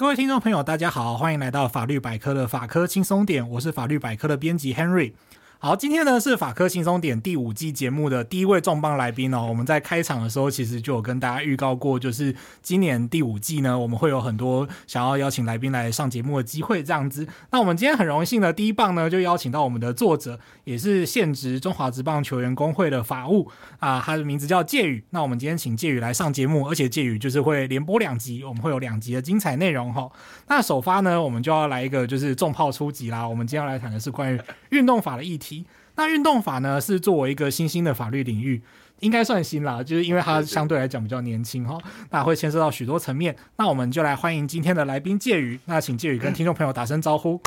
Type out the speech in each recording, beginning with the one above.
各位听众朋友，大家好，欢迎来到法律百科的法科轻松点，我是法律百科的编辑 Henry。好，今天呢是法科轻松点第五季节目的第一位重磅来宾哦。我们在开场的时候其实就有跟大家预告过，就是今年第五季呢，我们会有很多想要邀请来宾来上节目的机会这样子。那我们今天很荣幸的第一棒呢，就邀请到我们的作者，也是现职中华职棒球员工会的法务啊，他的名字叫介宇。那我们今天请介宇来上节目，而且介宇就是会连播两集，我们会有两集的精彩内容哈。那首发呢，我们就要来一个就是重炮出击啦。我们今天要来谈的是关于运动法的议题。那运动法呢，是作为一个新兴的法律领域，应该算新啦，就是因为它相对来讲比较年轻哈，那会牵涉到许多层面。那我们就来欢迎今天的来宾介宇，那请介宇跟听众朋友打声招呼。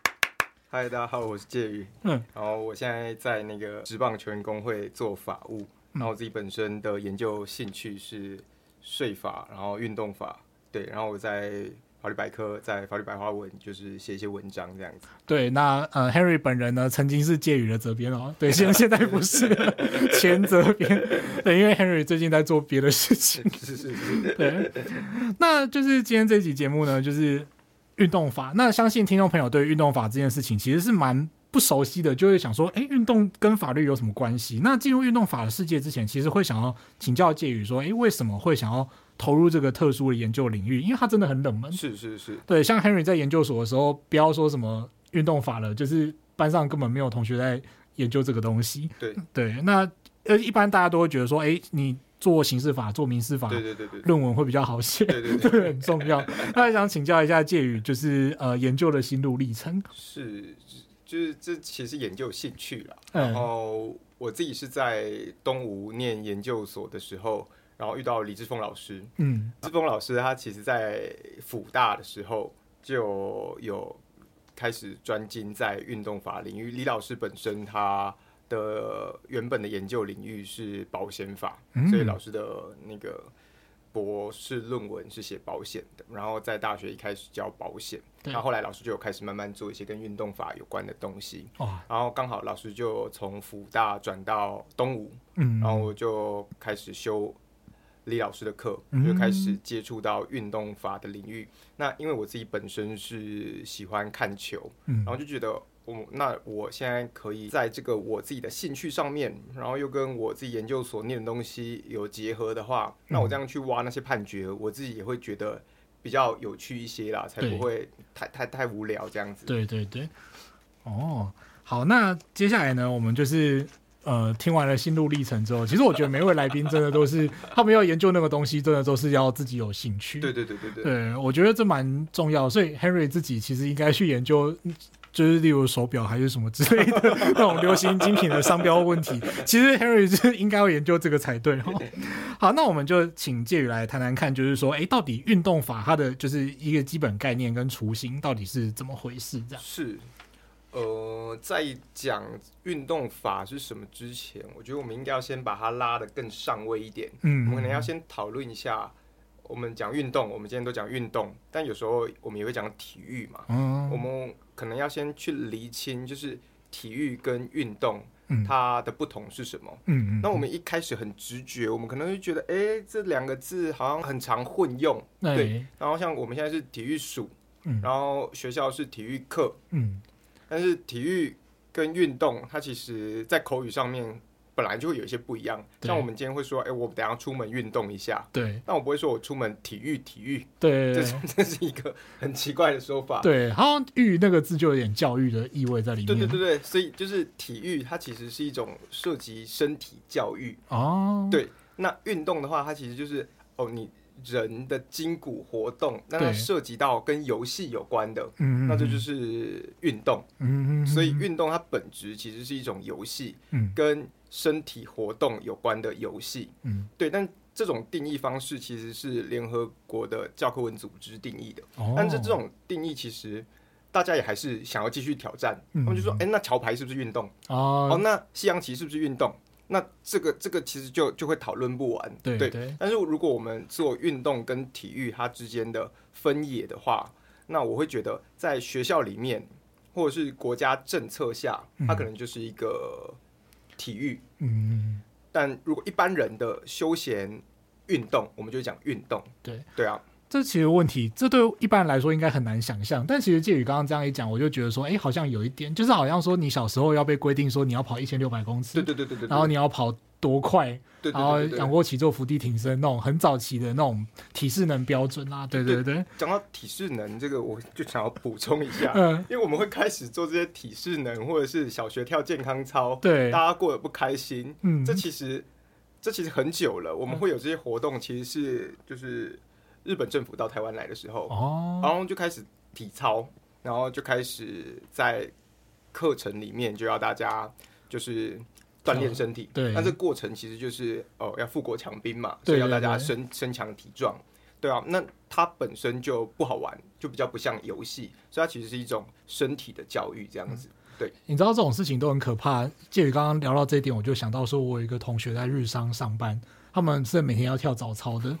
嗨，大家好，我是介宇。嗯，然后我现在在那个职棒球员工会做法务，然后我自己本身的研究兴趣是税法，然后运动法，对，然后我在。法律百科在法律白话文就是写一些文章这样子。对，那呃，Henry 本人呢，曾经是介于的责编哦，对，现 现在不是前责编，对，因为 Henry 最近在做别的事情。是是是，对。那就是今天这期节目呢，就是运动法。那相信听众朋友对运动法这件事情其实是蛮不熟悉的，就会想说，哎，运动跟法律有什么关系？那进入运动法的世界之前，其实会想要请教介宇说，哎，为什么会想要？投入这个特殊的研究领域，因为它真的很冷门。是是是，对，像 Henry 在研究所的时候，不要说什么运动法了，就是班上根本没有同学在研究这个东西。对对，那呃，一般大家都会觉得说，哎，你做刑事法、做民事法，对对对对，论文会比较好写，对对对，这个很重要。那想请教一下介宇，就是呃，研究的心路历程。是，就是这其实研究兴趣了。然后我自己是在东吴念研究所的时候。然后遇到李志峰老师，嗯，志峰老师他其实在辅大的时候就有开始专精在运动法领域。李老师本身他的原本的研究领域是保险法，嗯，所以老师的那个博士论文是写保险的。然后在大学一开始教保险，然后后来老师就有开始慢慢做一些跟运动法有关的东西。哦，然后刚好老师就从辅大转到东吴，嗯，然后我就开始修。李老师的课就开始接触到运动法的领域。嗯。那因为我自己本身是喜欢看球，然后就觉得，我那我现在可以在这个我自己的兴趣上面，然后又跟我自己研究所念的东西有结合的话，那我这样去挖那些判决，我自己也会觉得比较有趣一些啦，才不会太太太无聊这样子。对对对。哦，好，那接下来呢，我们就是。呃，听完了心路历程之后，其实我觉得每位来宾真的都是他们要研究那个东西，真的都是要自己有兴趣。对对对对对。对，我觉得这蛮重要。所以 Henry 自己其实应该去研究，就是例如手表还是什么之类的 那种流行精品的商标问题。其实 Henry 是应该要研究这个才对哦。好，那我们就请介宇来谈谈看，就是说，哎，到底运动法它的就是一个基本概念跟雏形到底是怎么回事？这样是。呃，在讲运动法是什么之前，我觉得我们应该要先把它拉得更上位一点。嗯，我们可能要先讨论一下，我们讲运动，我们今天都讲运动，但有时候我们也会讲体育嘛。嗯，我们可能要先去厘清，就是体育跟运动它的不同是什么。嗯，那我们一开始很直觉，我们可能会觉得，哎，这两个字好像很常混用。对。然后像我们现在是体育署，然后学校是体育课。嗯。但是体育跟运动，它其实在口语上面本来就会有一些不一样。像我们今天会说，哎、欸，我等下出门运动一下。对。但我不会说我出门体育体育。对。这这是一个很奇怪的说法。对，好像“育”那个字就有点教育的意味在里面。对对对对，所以就是体育，它其实是一种涉及身体教育。哦。对，那运动的话，它其实就是哦你。人的筋骨活动，那它涉及到跟游戏有关的，那这就是运动。嗯所以运动它本质其实是一种游戏，嗯跟身体活动有关的游戏。嗯对。但这种定义方式其实是联合国的教科文组织定义的。但是这种定义其实大家也还是想要继续挑战。他们就说：“哎，那桥牌是不是运动？哦，那西洋棋是不是运动？”那这个这个其实就就会讨论不完，对对，对。但是如果我们做运动跟体育它之间的分野的话，那我会觉得在学校里面或者是国家政策下，它可能就是一个体育。嗯。但如果一般人的休闲运动，我们就讲运动。对对啊。这其实问题，这对一般人来说应该很难想象。但其实介宇刚刚这样一讲，我就觉得说，哎，好像有一点，就是好像说你小时候要被规定说你要跑一千六百公尺，对对对对对，然后你要跑多快，对，然后仰卧起坐、伏地挺身那种很早期的那种体适能标准啊，对对对。讲到体适能这个，我就想要补充一下，嗯，因为我们会开始做这些体适能，或者是小学跳健康操，对，大家过得不开心，嗯，这其实这其实很久了，我们会有这些活动，其实是就是。日本政府到台湾来的时候，哦，然后就开始体操，然后就开始在课程里面就要大家就是锻炼身体。对，那这个过程其实就是哦，要富国强兵嘛，所以要大家身身强体壮。对啊，那它本身就不好玩，就比较不像游戏，所以它其实是一种身体的教育这样子。对，你知道这种事情都很可怕。介于刚刚聊到这一点，我就想到说，我有一个同学在日商上班。他们是每天要跳早操 的，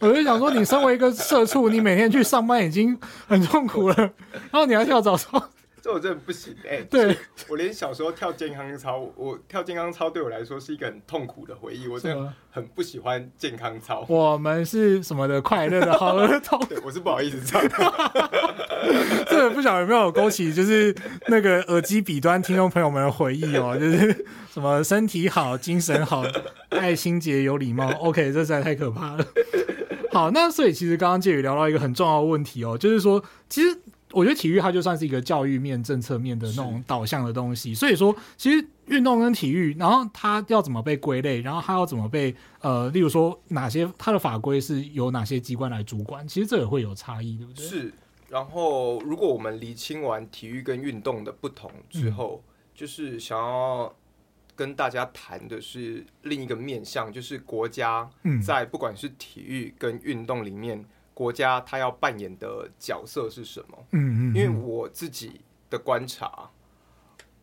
我就想说，你身为一个社畜，你每天去上班已经很痛苦了，然后你还跳早操。这我真的不行哎、欸！对，我连小时候跳健康操，我跳健康操对我来说是一个很痛苦的回忆。我真的很不喜欢健康操。我们是什么的快乐的好儿童？对，我是不好意思唱。这个不晓得有没有勾起，就是那个耳机彼端听众朋友们的回忆哦，就是什么身体好、精神好、爱心洁、有礼貌。OK，这实在太可怕了。好，那所以其实刚刚介宇聊到一个很重要的问题哦，就是说，其实。我觉得体育它就算是一个教育面、政策面的那种导向的东西，所以说其实运动跟体育，然后它要怎么被归类，然后它要怎么被呃，例如说哪些它的法规是由哪些机关来主管，其实这也会有差异，对不对？是。然后如果我们厘清完体育跟运动的不同之后，嗯、就是想要跟大家谈的是另一个面向，就是国家在不管是体育跟运动里面。国家它要扮演的角色是什么？嗯嗯，因为我自己的观察，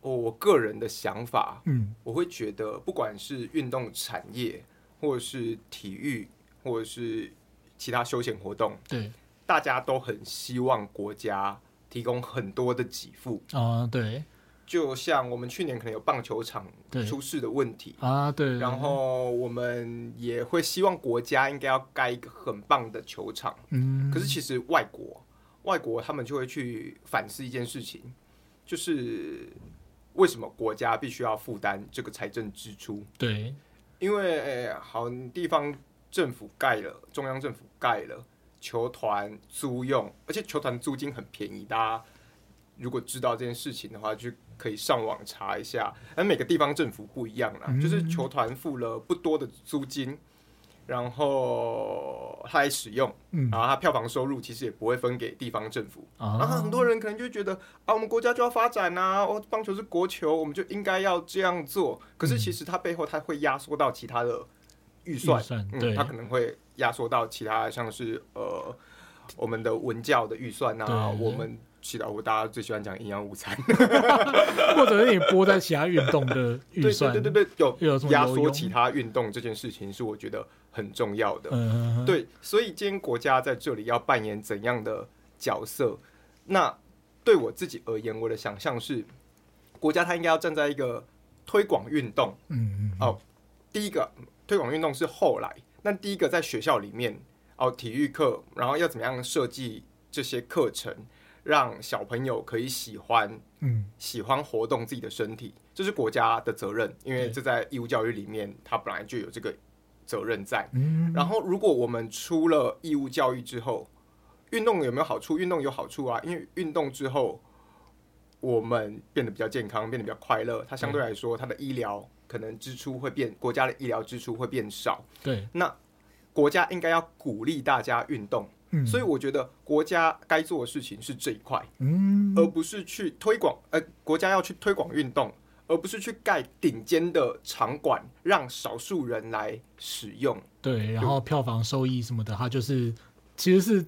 我个人的想法，嗯，我会觉得，不管是运动产业，或者是体育，或者是其他休闲活动，对，大家都很希望国家提供很多的给付啊，对。就像我们去年可能有棒球场出事的问题。啊，对，然后我们也会希望国家应该要盖一个很棒的球场，嗯，可是其实外国外国他们就会去反思一件事情，就是为什么国家必须要负担这个财政支出？对，因为好地方政府盖了，中央政府盖了球团租用，而且球团租金很便宜，大家如果知道这件事情的话，就。可以上网查一下，而每个地方政府不一样啦，嗯、就是球团付了不多的租金，然后他来使用，嗯、然后他票房收入其实也不会分给地方政府，啊、然后很多人可能就觉得啊，我们国家就要发展呐、啊，哦，棒球是国球，我们就应该要这样做。可是其实它背后它会压缩到其他的预算，算嗯，它可能会压缩到其他像是呃我们的文教的预算啊，我们。其他我大家最喜欢讲营养午餐，或者是你拨在其他运动的预算，对对对对，有压缩其他运动这件事情是我觉得很重要的。嗯，对，所以今天国家在这里要扮演怎样的角色？那对我自己而言，我的想象是，国家它应该要站在一个推广运动。嗯嗯。哦，第一个推广运动是后来，那第一个在学校里面哦，体育课，然后要怎么样设计这些课程？让小朋友可以喜欢，嗯，喜欢活动自己的身体，这是国家的责任，因为这在义务教育里面，它本来就有这个责任在。嗯，然后如果我们出了义务教育之后，运动有没有好处？运动有好处啊，因为运动之后，我们变得比较健康，变得比较快乐，它相对来说，它的医疗可能支出会变，国家的医疗支出会变少。对，那国家应该要鼓励大家运动。嗯、所以我觉得国家该做的事情是这一块，嗯，而不是去推广。呃，国家要去推广运动，而不是去盖顶尖的场馆，让少数人来使用。对，然后票房收益什么的，它就是其实是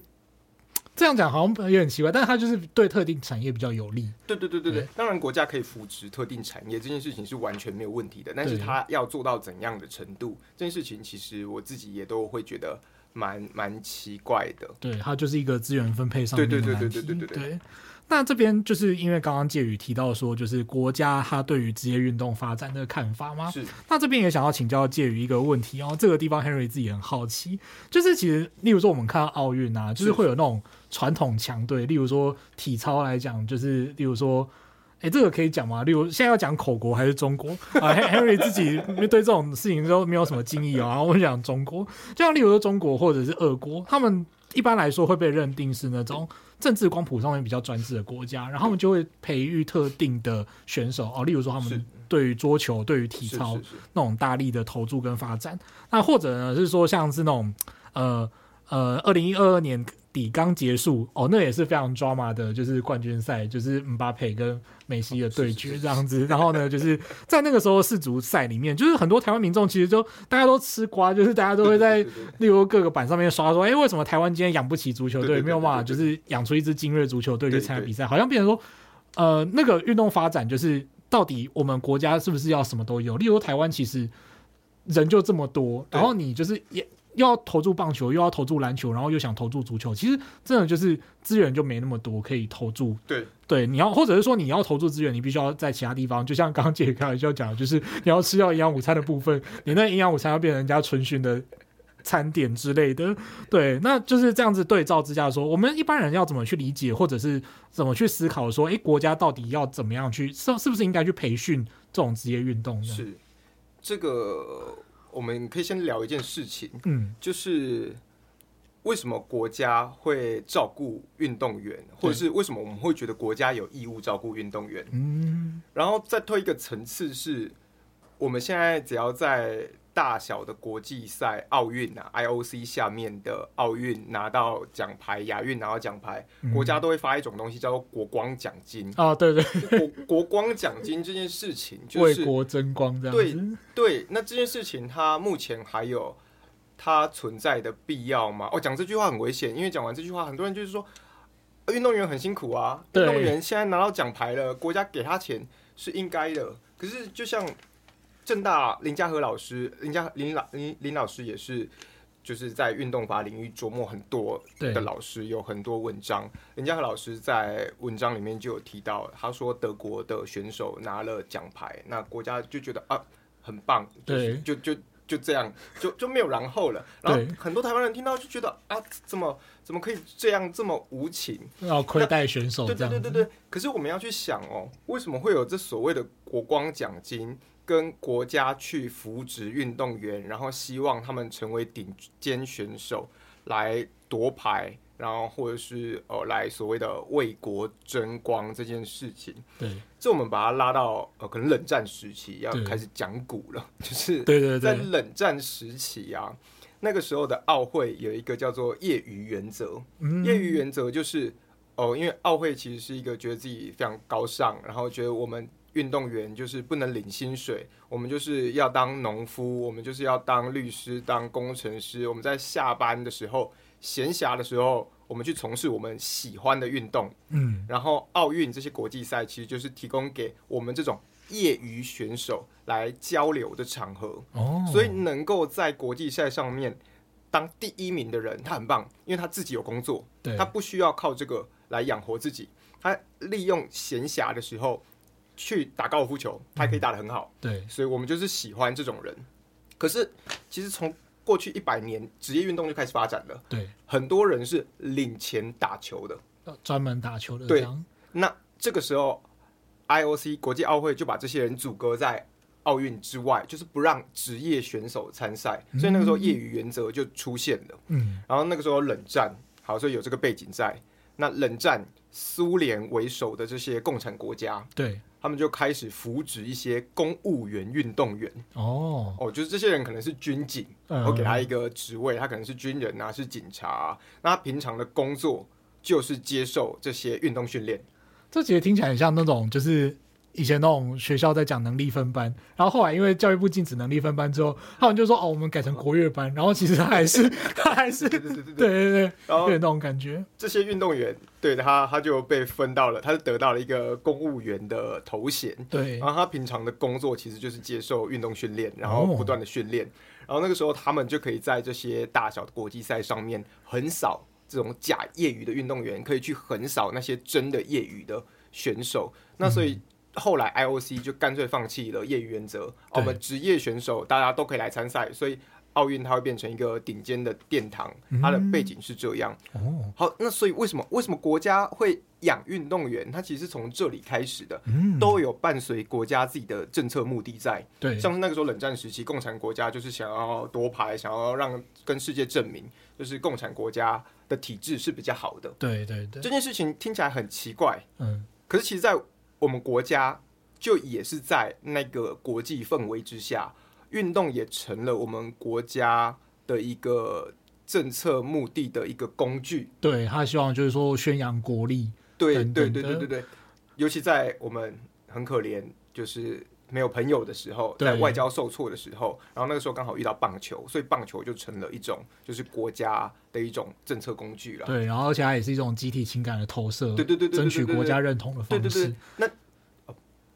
这样讲，好像有点奇怪，但是它就是对特定产业比较有利。对对对对对，对当然国家可以扶持特定产业，这件事情是完全没有问题的。但是它要做到怎样的程度，这件事情其实我自己也都会觉得。蛮蛮奇怪的，对，它就是一个资源分配上面的问题。对对对对对对对，对，对。那这边就是因为刚刚介宇提到说，就是国家他对于职业运动发展的看法吗？是。那这边也想要请教介宇一个问题哦，这个地方 Henry 自己很好奇，就是其实例如说我们看到奥运啊，就是会有那种传统强队，例如说体操来讲，就是例如说。哎、欸，这个可以讲吗？例如现在要讲口国还是中国啊？Henry 自己对这种事情都没有什么经验啊。然后我讲中国，就像例如说中国或者是俄国，他们一般来说会被认定是那种政治光谱上面比较专制的国家，然后他们就会培育特定的选手哦。例如说他们对于桌球、对于体操那种大力的投注跟发展。那或者呢是说像是那种呃呃，二零一二年。底刚结束哦，那也是非常 drama 的，就是冠军赛，就是姆巴佩跟梅西的对决这样子。然后呢，就是在那个时候世足赛里面，就是很多台湾民众其实就大家都吃瓜，就是大家都会在例如各个板上面刷说，哎、欸，为什么台湾今天养不起足球队，没有办法就是养出一支精锐足球队去参加比赛？好像变成说，呃，那个运动发展就是到底我们国家是不是要什么都有？例如台湾其实人就这么多，然后你就是也。又要投注棒球，又要投注篮球，然后又想投注足球，其实真的就是资源就没那么多可以投注。对对，你要或者是说你要投注资源，你必须要在其他地方，就像刚刚杰开玩笑讲，就是你要吃掉营养午餐的部分，你那营养午餐要变成人家春训的餐点之类的。对，那就是这样子对照之下说，我们一般人要怎么去理解，或者是怎么去思考说，哎，国家到底要怎么样去是是不是应该去培训这种职业运动？是这个。我们可以先聊一件事情，嗯，就是为什么国家会照顾运动员，或者是为什么我们会觉得国家有义务照顾运动员？嗯，然后再推一个层次是，我们现在只要在。大小的国际赛，奥运啊，IOC 下面的奥运拿到奖牌，亚运拿到奖牌，嗯，国家都会发一种东西叫做国光奖金啊，对对，国国光奖金这件事情就是为国争光这样子。对对，那这件事情它目前还有它存在的必要吗？哦，讲这句话很危险，因为讲完这句话，很多人就是说运动员很辛苦啊，运动员现在拿到奖牌了，国家给他钱是应该的。可是就像。政大林家和老师，林家林老林林老师也是，就是在运动法领域琢磨很多的老师，有很多文章。林家和老师在文章里面就有提到，他说德国的选手拿了奖牌，那国家就觉得啊很棒，就是、对，就就就这样，就就没有然后了。然后很多台湾人听到就觉得啊，怎么怎么可以这样这么无情，要亏待选手？对对对对对。可是我们要去想哦，为什么会有这所谓的国光奖金？跟国家去扶植运动员，然后希望他们成为顶尖选手，来夺牌，然后或者是呃来所谓的为国争光这件事情。对，这我们把它拉到呃可能冷战时期要开始讲古了，就是对对对，在冷战时期啊，那个时候的奥会有一个叫做业余原则，嗯，业余原则就是哦，因为奥会其实是一个觉得自己非常高尚，然后觉得我们。运动员就是不能领薪水，我们就是要当农夫，我们就是要当律师、当工程师。我们在下班的时候、闲暇的时候，我们去从事我们喜欢的运动。嗯，然后奥运这些国际赛其实就是提供给我们这种业余选手来交流的场合。哦，所以能够在国际赛上面当第一名的人，他很棒，因为他自己有工作，对，他不需要靠这个来养活自己，他利用闲暇的时候。去打高尔夫球，他也可以打得很好，嗯，对，所以我们就是喜欢这种人。可是，其实从过去一百年，职业运动就开始发展了，对，很多人是领钱打球的，专门打球的。对，那这个时候，IOC 国际奥会就把这些人阻隔在奥运之外，就是不让职业选手参赛，所以那个时候业余原则就出现了。嗯，然后那个时候冷战，好，所以有这个背景在。那冷战，苏联为首的这些共产国家，对。他们就开始扶植一些公务员运动员哦哦，就是这些人可能是军警，然后给他一个职位，他可能是军人啊，是警察啊。那他平常的工作就是接受这些运动训练。这其实听起来很像那种就是。以前那种学校在讲能力分班，然后后来因为教育部禁止能力分班之后，他们就说哦，我们改成国乐班，然后其实他还是 他还是对对对对对，对，对，然后有那种感觉。这些运动员对他他就被分到了，他是得到了一个公务员的头衔，对。然后他平常的工作其实就是接受运动训练，然后不断的训练，然后那个时候他们就可以在这些大小的国际赛上面横扫这种假业余的运动员，可以去横扫那些真的业余的选手。那所以后来 IOC 就干脆放弃了业余原则，我们职业选手大家都可以来参赛，所以。奥运它会变成一个顶尖的殿堂，它的背景是这样。哦，好，那所以为什么为什么国家会养运动员？它其实是从这里开始的，都有伴随国家自己的政策目的在。对，像是那个时候冷战时期，共产国家就是想要夺牌，想要让跟世界证明，就是共产国家的体制是比较好的。对对对，这件事情听起来很奇怪，嗯，可是其实，在我们国家就也是在那个国际氛围之下。运动也成了我们国家的一个政策目的的一个工具。对，他希望就是说宣扬国力。对对对对对对，尤其在我们很可怜，就是没有朋友的时候，在外交受挫的时候，然后那个时候刚好遇到棒球，所以棒球就成了一种就是国家的一种政策工具了。对，然后而且它也是一种集体情感的投射。对对对对，争取国家认同的方式。对对对，那。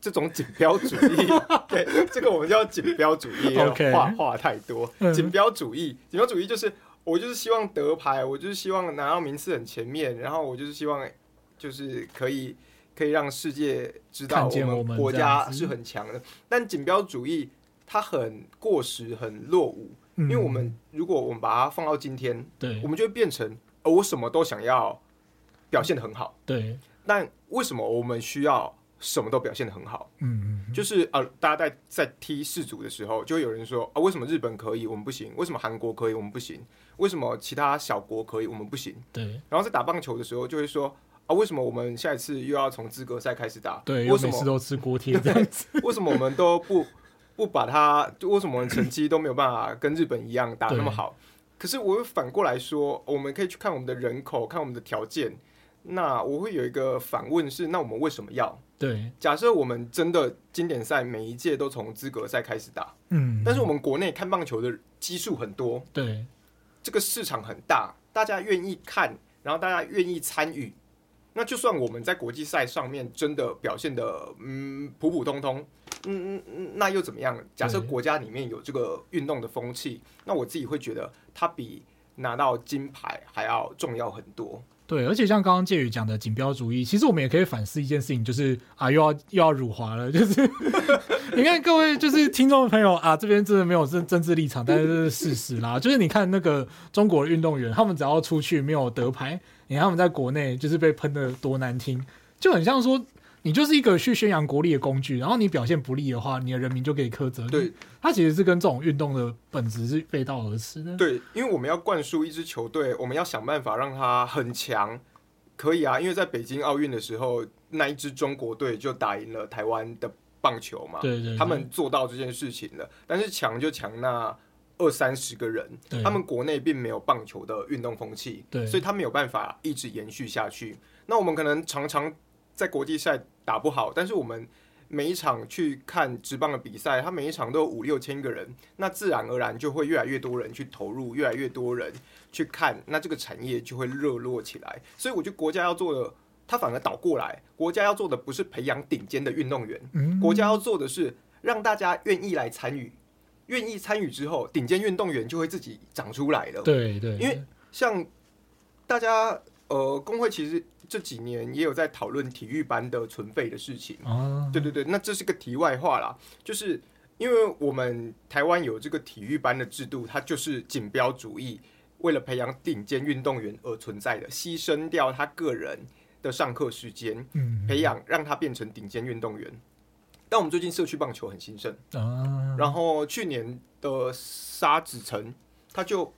这种锦标主义，对这个我们叫锦标主义，话话太多。锦标主义，锦标主义就是我就是希望得牌，我就是希望拿到名次很前面，然后我就是希望就是可以可以让世界知道我们国家是很强的。但锦标主义它很过时，很落伍，因为我们如果我们把它放到今天，对，我们就会变成我什么都想要表现的很好，对。但为什么我们需要？什么都表现的很好，嗯嗯，就是啊，大家在在踢世足的时候，就会有人说啊，为什么日本可以，我们不行？为什么韩国可以，我们不行？为什么其他小国可以，我们不行？对。然后在打棒球的时候，就会说啊，为什么我们下一次又要从资格赛开始打？对，为什么每次都吃锅贴这样子？为什么我们都不不把它？为什么我们成绩都没有办法跟日本一样打那么好？可是我又反过来说，我们可以去看我们的人口，看我们的条件。那我会有一个反问是：那我们为什么要？对，假设我们真的经典赛每一届都从资格赛开始打，嗯，但是我们国内看棒球的基数很多，对，这个市场很大，大家愿意看，然后大家愿意参与，那就算我们在国际赛上面真的表现的嗯普普通通，嗯嗯嗯，那又怎么样？假设国家里面有这个运动的风气，那我自己会觉得它比拿到金牌还要重要很多。对，而且像刚刚介宇讲的锦标主义，其实我们也可以反思一件事情，就是啊，又要又要辱华了，就是 你看各位就是听众朋友啊，这边真的没有政政治立场，但是是事实啦。就是你看那个中国运动员，他们只要出去没有得牌，你看他们在国内就是被喷的多难听，就很像说。你就是一个去宣扬国力的工具，然后你表现不利的话，你的人民就可以苛责。对，它其实是跟这种运动的本质是背道而驰的。对，因为我们要灌输一支球队，我们要想办法让它很强，可以啊。因为在北京奥运的时候，那一支中国队就打赢了台湾的棒球嘛。对对对，他们做到这件事情了。但是强就强那二三十个人，他们国内并没有棒球的运动风气，对，所以他没有办法一直延续下去。那我们可能常常。在国际赛打不好，但是我们每一场去看职棒的比赛，他每一场都有五六千个人，那自然而然就会越来越多人去投入，越来越多人去看，那这个产业就会热络起来。所以我觉得国家要做的，他反而倒过来，国家要做的不是培养顶尖的运动员，嗯，国家要做的是让大家愿意来参与，愿意参与之后，顶尖运动员就会自己长出来了。对对，因为像大家。呃，工会其实这几年也有在讨论体育班的存废的事情。哦，对对对，那这是个题外话啦。就是因为我们台湾有这个体育班的制度，它就是锦标主义，为了培养顶尖运动员而存在的，牺牲掉他个人的上课时间，嗯，培养让他变成顶尖运动员。但我们最近社区棒球很兴盛，啊，然后去年的沙子城他就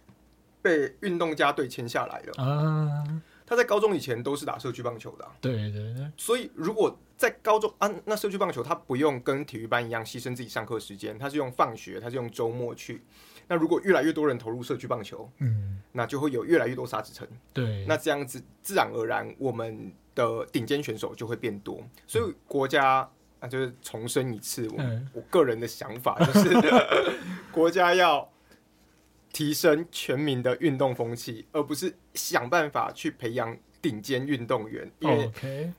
被运动家队签下来了，啊。他在高中以前都是打社区棒球的，对对对。所以如果在高中啊，那社区棒球他不用跟体育班一样牺牲自己上课时间，他是用放学，他是用周末去。那如果越来越多人投入社区棒球，嗯，那就会有越来越多沙子城。对，那这样子自然而然，我们的顶尖选手就会变多。所以国家啊，就是重申一次，我我个人的想法就是，国家要。提升全民的运动风气，而不是想办法去培养顶尖运动员。OK，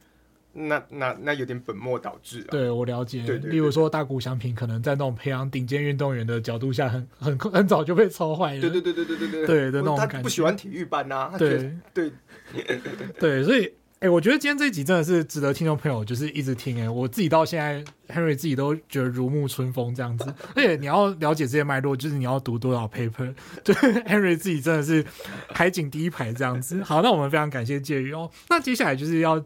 那那那有点本末倒置、啊。对我了解，例如说大谷翔平，可能在那种培养顶尖运动员的角度下很，很很早就被超坏了。对对对对对对对，对的那种感觉。他不喜欢体育班呐、啊，对对 对，所以。哎、欸，我觉得今天这一集真的是值得听众朋友就是一直听哎、欸，我自己到现在 Henry 自己都觉得如沐春风这样子。而且你要了解这些脉络，就是你要读多少 paper，对 Henry 自己真的是海景第一排这样子。好，那我们非常感谢介于哦。那接下来就是要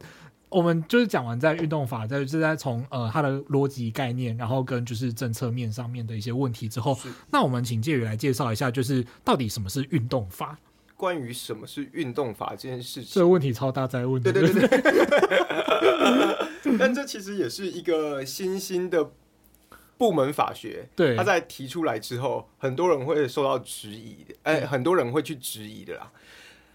我们就是讲完在运动法，在就是在从呃它的逻辑概念，然后跟就是政策面上面的一些问题之后，那我们请介宇来介绍一下，就是到底什么是运动法。关于什么是运动法这件事情，这个问题超大，在问。对对对对。但这其实也是一个新兴的部门法学。对，他在提出来之后，很多人会受到质疑的。哎，很多人会去质疑的啦。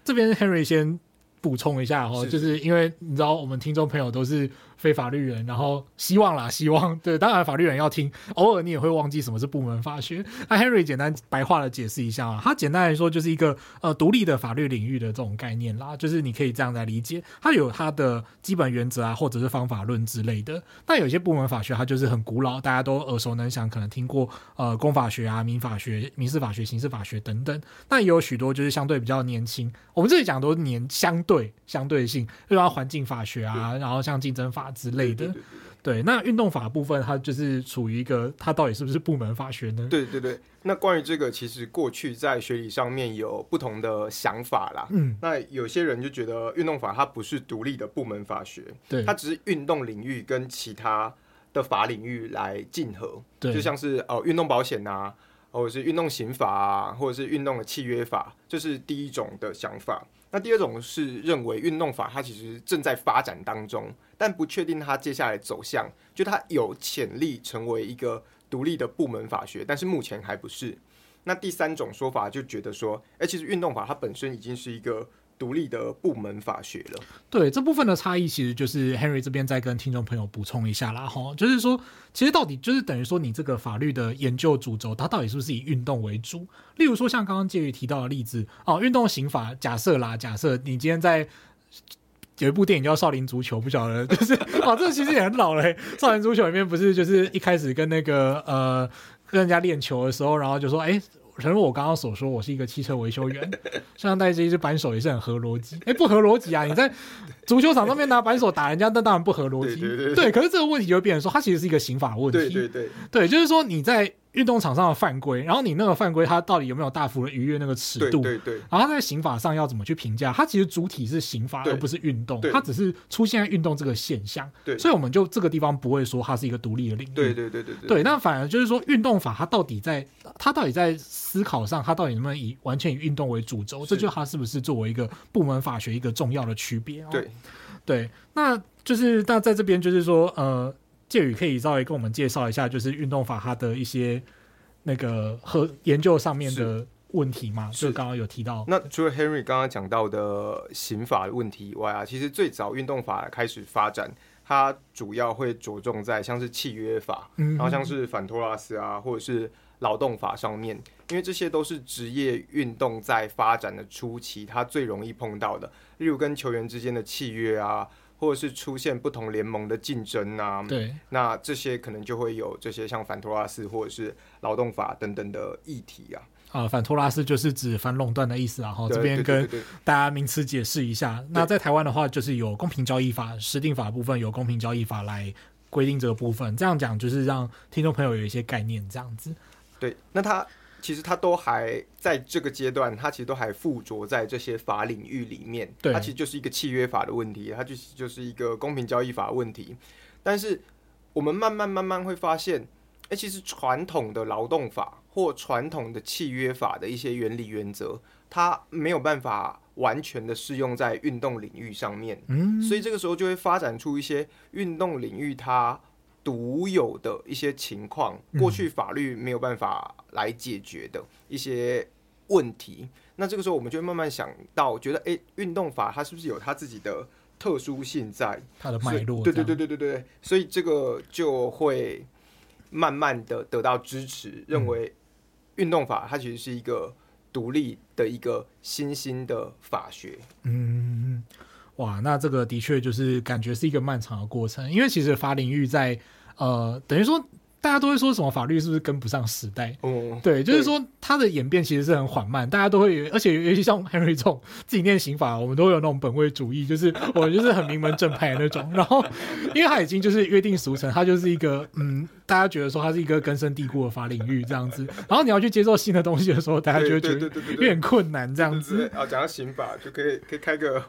这边 Henry 先补充一下哈，就是因为你知道，我们听众朋友都是。非法律人，然后希望啦，希望 对，当然法律人要听，偶尔你也会忘记什么是部门法学。那 Henry 简单白话的解释一下啊，它简单来说就是一个呃独立的法律领域的这种概念啦，就是你可以这样来理解，它有它的基本原则啊，或者是方法论之类的。那有些部门法学它就是很古老，大家都耳熟能详，可能听过呃公法学啊、民法学、民事法学、刑事法学等等。那也有许多就是相对比较年轻，我们这里讲都是年相对相对性，比如说环境法学啊，然后像竞争法。之类的，对，对，对，对，对，那运动法部分，它就是处于一个，它到底是不是部门法学呢？对对对，那关于这个，其实过去在学理上面有不同的想法啦。嗯，那有些人就觉得运动法它不是独立的部门法学，对，它只是运动领域跟其他的法领域来竞合，对，就像是哦运动保险啊，或者是运动刑法啊，或者是运动的契约法，这是第一种的想法。那第二种是认为运动法它其实正在发展当中，但不确定它接下来走向，就它有潜力成为一个独立的部门法学，但是目前还不是。那第三种说法就觉得说，哎，其实运动法它本身已经是一个。独立的部门法学了。对，这部分的差异，其实就是 Henry 这边再跟听众朋友补充一下啦，哈，就是说，其实到底就是等于说，你这个法律的研究主轴，它到底是不是以运动为主？例如说，像刚刚介宇提到的例子，哦，运动刑法，假设啦，假设你今天在有一部电影叫《少林足球》，不晓得，就是哦，这个其实也很老了，《少林足球》里面不是就是一开始跟那个呃跟人家练球的时候，然后就说，哎。诚如我刚刚所说，我是一个汽车维修员，身上带着一只扳手也是很合逻辑。哎，不合逻辑啊！你在足球场上面拿扳手打人家，那当然不合逻辑。对，对，对，对，可是这个问题就会变成说，它其实是一个刑法问题。对对对，对，就是说你在。运动场上的犯规，然后你那个犯规，它到底有没有大幅的逾越那个尺度？对对对。然后它在刑法上要怎么去评价？它其实主体是刑法，而不是运动。它只是出现在运动这个现象。对。所以我们就这个地方不会说它是一个独立的领域。对对对对对。对，那反而就是说，运动法它到底在它到底在思考上，它到底能不能以完全以运动为主轴？这就它是不是作为一个部门法学一个重要的区别？对。对，那就是那在这边就是说，呃。介宇可以稍微跟我们介绍一下，就是运动法它的一些那个和研究上面的问题吗？就刚刚有提到。那除了 Henry 刚刚讲到的刑法的问题以外啊，其实最早运动法开始发展，它主要会着重在像是契约法，嗯、然后像是反托拉斯啊，或者是劳动法上面，因为这些都是职业运动在发展的初期，它最容易碰到的，例如跟球员之间的契约啊。或者是出现不同联盟的竞争啊，对，那这些可能就会有这些像反托拉斯或者是劳动法等等的议题啊。啊，反托拉斯就是指反垄断的意思啊。哈，这边跟大家名词解释一下。那在台湾的话，就是有公平交易法、实定法部分有公平交易法来规定这个部分。这样讲就是让听众朋友有一些概念，这样子。对，那他。其实它都还在这个阶段，它其实都还附着在这些法领域里面。对，它其实就是一个契约法的问题，它就就是一个公平交易法的问题。但是我们慢慢慢慢会发现，哎，其实传统的劳动法或传统的契约法的一些原理原则，它没有办法完全的适用在运动领域上面。嗯，所以这个时候就会发展出一些运动领域它。独有的一些情况，过去法律没有办法来解决的一些问题。嗯、那这个时候，我们就会慢慢想到，觉得，哎，运动法它是不是有它自己的特殊性在？它的脉络？对对对对对对。所以这个就会慢慢的得到支持，认为运动法它其实是一个独立的一个新兴的法学。嗯。哇，那这个的确就是感觉是一个漫长的过程，因为其实法领域在呃，等于说。大家都会说什么法律是不是跟不上时代？哦，对，就是说它的演变其实是很缓慢。大家都会，而且尤其像 Henry 这种自己念刑法，我们都会有那种本位主义，就是我就是很名门正派的那种。然后，因为他已经就是约定俗成，他就是一个嗯。大家觉得说它是一个根深蒂固的法领域这样子，然后你要去接受新的东西的时候，大家就会觉得有点困难这样子。啊，讲到刑法就可以可以开个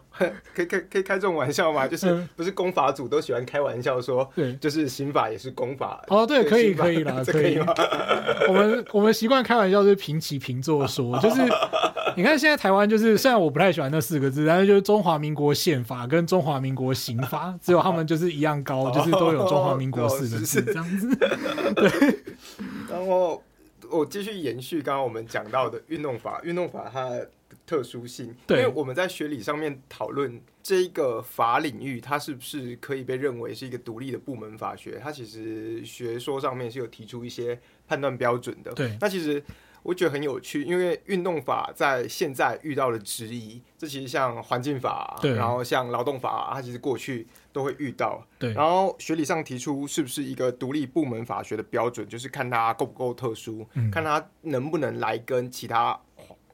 可以开可以开这种玩笑吗？就是不是公法组都喜欢开玩笑说，对，就是刑法也是公法。哦，对，可以可以啦，可以。我们我们习惯开玩笑就是平起平坐说，就是 你看现在台湾就是虽然我不太喜欢那四个字，但是就是中华民国宪法跟中华民国刑法，只有他们就是一样高，就是都有中华民国四个字这样子。对，然后我继续延续刚刚我们讲到的运动法，运动法它的特殊性，对，因为我们在学理上面讨论这一个法领域，它是不是可以被认为是一个独立的部门法学？它其实学说上面是有提出一些判断标准的。对，那其实。我觉得很有趣，因为运动法在现在遇到了质疑，这其实像环境法，对，然后像劳动法，它其实过去都会遇到。对，然后学理上提出是不是一个独立部门法学的标准，就是看它够不够特殊，嗯，看它能不能来跟其他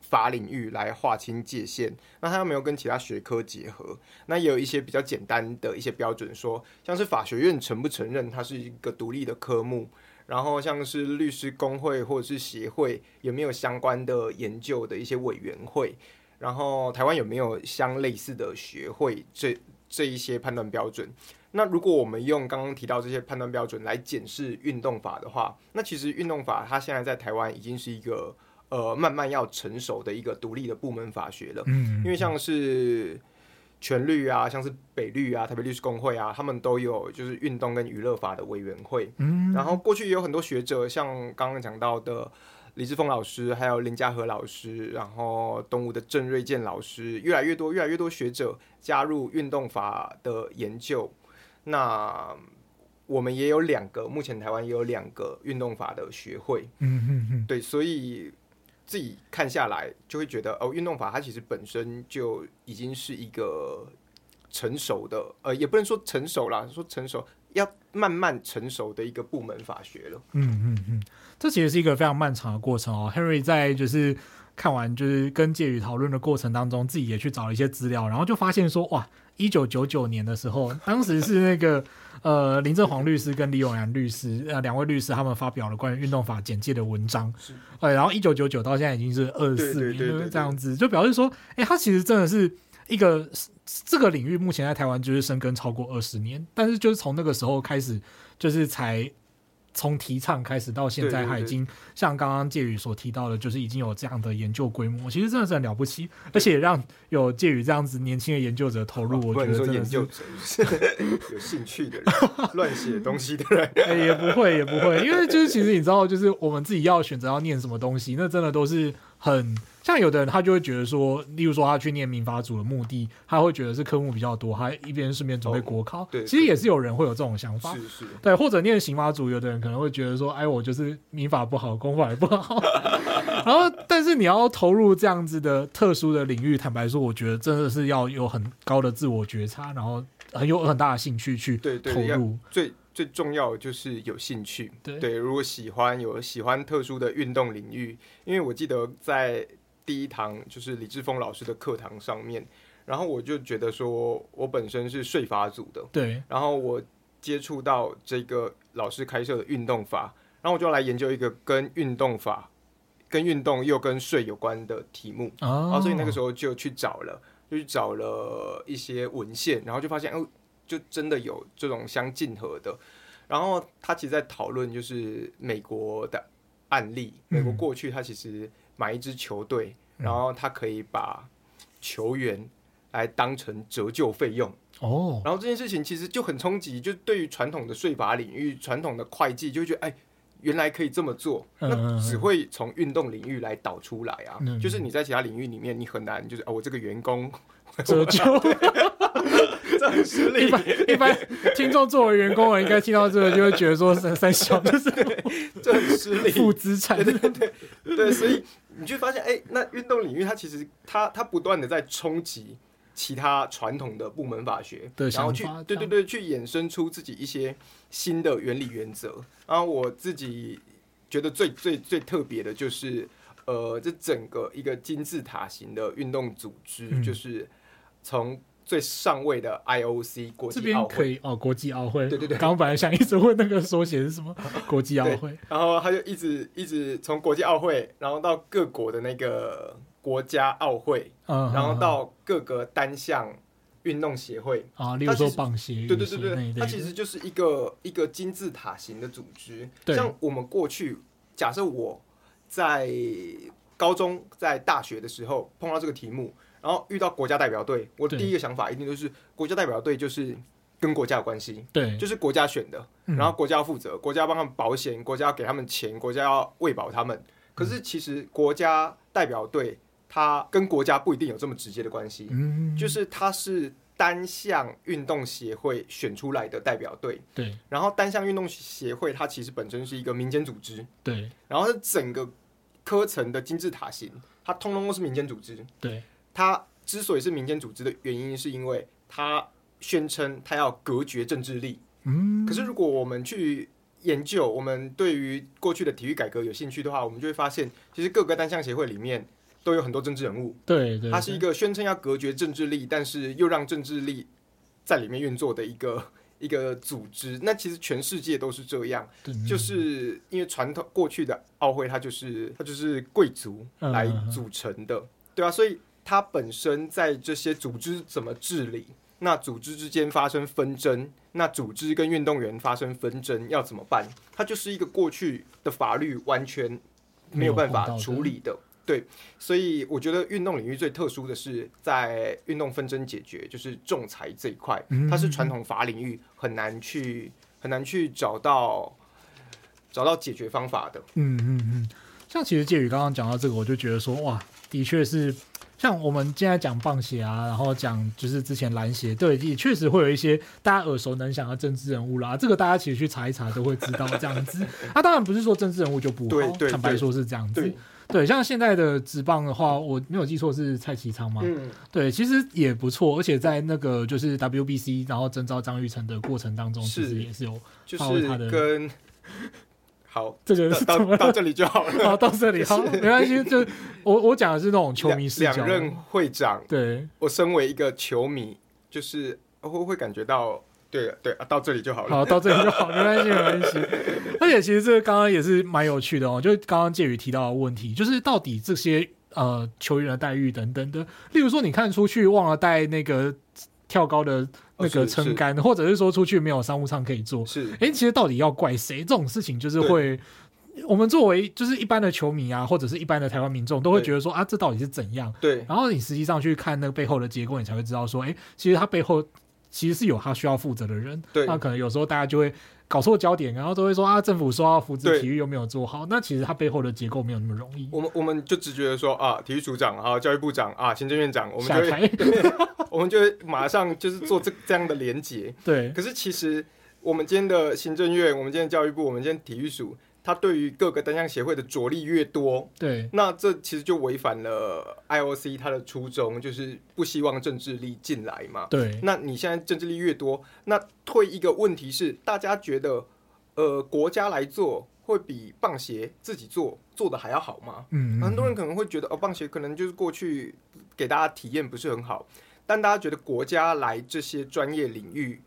法领域来划清界限。那它有没有跟其他学科结合？那也有一些比较简单的一些标准说，说像是法学院承不承认它是一个独立的科目。然后像是律师工会或者是协会有没有相关的研究的一些委员会？然后台湾有没有相类似的学会？这这一些判断标准。那如果我们用刚刚提到这些判断标准来检视运动法的话，那其实运动法它现在在台湾已经是一个呃慢慢要成熟的一个独立的部门法学了。嗯，因为像是。全律啊，像是北律啊、台北律师公会啊，他们都有就是运动跟娱乐法的委员会。嗯，然后过去也有很多学者，像刚刚讲到的李志峰老师，还有林家和老师，然后东吴的郑瑞健老师，越来越多、越来越多学者加入运动法的研究。那我们也有两个，目前台湾也有两个运动法的学会。嗯嗯嗯，对，所以。自己看下来，就会觉得哦，运动法它其实本身就已经是一个成熟的，呃，也不能说成熟啦，说成熟要慢慢成熟的一个部门法学了。嗯嗯嗯，这其实是一个非常漫长的过程哦。Henry 在就是看完就是跟介宇讨论的过程当中，自己也去找了一些资料，然后就发现说，哇，一九九九年的时候，当时是那个。呃，林正煌律师跟李永然律师，呃，两位律师他们发表了关于运动法简介的文章。是，呃，然后一九九九到现在已经是二十四年，这样子就表示说，哎、欸，他其实真的是一个这个领域目前在台湾就是深耕超过二十年，但是就是从那个时候开始，就是才。从提倡开始到现在，他已经像刚刚介宇所提到的，就是已经有这样的研究规模，其实真的是很了不起，而且让有介宇这样子年轻的研究者投入，我觉得真的是 有兴趣的人，乱写东西的人，欸，也不会也不会，因为就是其实你知道，就是我们自己要选择要念什么东西，那真的都是很。像有的人，他就会觉得说，例如说他去念民法组的目的，他会觉得是科目比较多，他一边顺便准备国考。哦、对，其实也是有人会有这种想法。是是。对，或者念刑法组，有的人可能会觉得说，哎，我就是民法不好，公法也不好。然后，但是你要投入这样子的特殊的领域，坦白说，我觉得真的是要有很高的自我觉察，然后很有很大的兴趣去投入。对对，最最重要的就是有兴趣。对对，如果喜欢有喜欢特殊的运动领域，因为我记得在。第一堂就是李志峰老师的课堂上面，然后我就觉得说，我本身是税法组的，对，然后我接触到这个老师开设的运动法，然后我就来研究一个跟运动法、跟运动又跟税有关的题目，哦，然后所以那个时候就去找了，就去找了一些文献，然后就发现哦，就真的有这种相近合的，然后他其实在讨论就是美国的案例，美国过去他其实。买一支球队，然后他可以把球员来当成折旧费用哦。然后这件事情其实就很冲击，就对于传统的税法领域、传统的会计，就会觉得哎，原来可以这么做。那只会从运动领域来导出来啊。就是你在其他领域里面，你很难就是哦，我这个员工折旧，一般一般听众作为员工，我应该听到这个就会觉得说三 三小就是这很失礼，负资产，对对对对，所以。你就发现，哎、欸，那运动领域它其实它它不断的在冲击其他传统的部门法学，对然后去对对对，去衍生出自己一些新的原理原则。然后我自己觉得最最最特别的就是，呃，这整个一个金字塔型的运动组织，嗯、就是从最上位的 IOC 国际奥会，这边可以哦，国际奥会，对对对。刚刚本来想一直问那个缩写是什么，国际奥会，然后他就一直一直从国际奥会，然后到各国的那个。国家奥会，嗯、然后到各个单项运动协会啊，例如说棒协，对对对对，它其实就是一个一个金字塔型的组织。对像我们过去，假设我在高中、在大学的时候碰到这个题目，然后遇到国家代表队，我的第一个想法一定就是国家代表队就是跟国家有关系，对，就是国家选的，然后国家要负责，国家帮他们保险，国家要给他们钱，国家要喂饱他们。可是其实国家代表队。它跟国家不一定有这么直接的关系，嗯，就是它是单项运动协会选出来的代表队，对。然后单项运动协会它其实本身是一个民间组织，对。然后整个科层的金字塔型，它通通都是民间组织，对。它之所以是民间组织的原因，是因为它宣称它要隔绝政治力，嗯。可是如果我们去研究，我们对于过去的体育改革有兴趣的话，我们就会发现，其实各个单项协会里面。都有很多政治人物，对，对，对，它是一个宣称要隔绝政治力，但是又让政治力在里面运作的一个一个组织。那其实全世界都是这样，就是因为传统过去的奥会，它就是它就是贵族来组成的，嗯、对啊，所以它本身在这些组织怎么治理，那组织之间发生纷争，那组织跟运动员发生纷争要怎么办？它就是一个过去的法律完全没有办法处理的。对，所以我觉得运动领域最特殊的是在运动纷争解决，就是仲裁这一块，它是传统法领域很难去很难去找到找到解决方法的。嗯嗯嗯，像其实介宇刚刚讲到这个，我就觉得说，哇，的确是像我们现在讲棒鞋啊，然后讲就是之前篮协，对，也确实会有一些大家耳熟能详的政治人物啦。这个大家其实去查一查都会知道这样子。啊，当然不是说政治人物就不好，坦白说是这样子。对，像现在的职棒的话，我没有记错是蔡其昌吗？嗯，对，其实也不错，而且在那个就是 WBC 然后征召张玉成的过程当中，其实也是有就是他的。跟好，这个到到，到这里就好了。好，到这里好，没关系。就我我讲的是那种球迷视角。两任会长，对，我身为一个球迷，就是会会感觉到。对对啊，到这里就好了。好，到这里就好，没关系，没关系。而且其实这个刚刚也是蛮有趣的哦，就是刚刚介宇提到的问题，就是到底这些呃球员的待遇等等的，例如说你看出去忘了带那个跳高的那个撑杆，哦、或者是说出去没有商务舱可以坐，是哎，其实到底要怪谁？这种事情就是会，我们作为就是一般的球迷啊，或者是一般的台湾民众，都会觉得说啊，这到底是怎样？对。然后你实际上去看那个背后的结果，你才会知道说，哎，其实他背后。其实是有他需要负责的人，对那可能有时候大家就会搞错焦点，然后都会说啊，政府说要扶持体育又没有做好，那其实它背后的结构没有那么容易。我们我们就只觉得说啊，体育署长啊，教育部长啊，行政院长，我们就会 我们就会马上就是做这这样的连结。对，可是其实我们今天的行政院，我们今天的教育部，我们今天体育署。他对于各个单项协会的着力越多，对，那这其实就违反了 IOC 它的初衷，就是不希望政治力进来嘛。对，那你现在政治力越多，那退一个问题是，大家觉得，呃，国家来做会比棒协自己做做的还要好吗？嗯，嗯，很多人可能会觉得，哦，棒协可能就是过去给大家体验不是很好，但大家觉得国家来这些专业领域。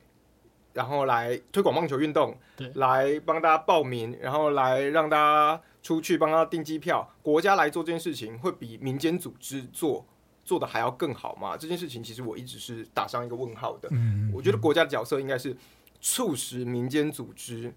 然后来推广棒球运动，对来帮大家报名，然后来让大家出去帮他订机票。国家来做这件事情，会比民间组织做做的还要更好吗？这件事情其实我一直是打上一个问号的。嗯，我觉得国家的角色应该是促使民间组织，